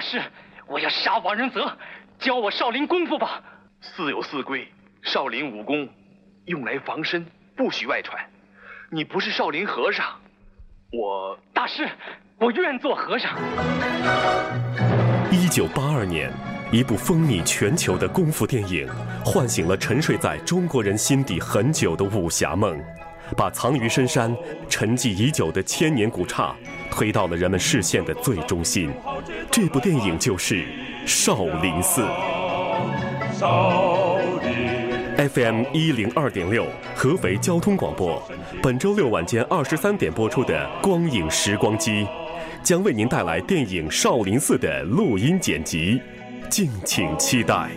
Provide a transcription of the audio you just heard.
大师，我要杀王仁泽，教我少林功夫吧。寺有寺规，少林武功用来防身，不许外传。你不是少林和尚，我大师，我愿做和尚。一九八二年，一部风靡全球的功夫电影，唤醒了沉睡在中国人心底很久的武侠梦，把藏于深山、沉寂已久的千年古刹推到了人们视线的最中心。这部电影就是《少林寺》。FM 一零二点六，合肥交通广播，本周六晚间二十三点播出的《光影时光机》，将为您带来电影《少林寺》的录音剪辑，敬请期待。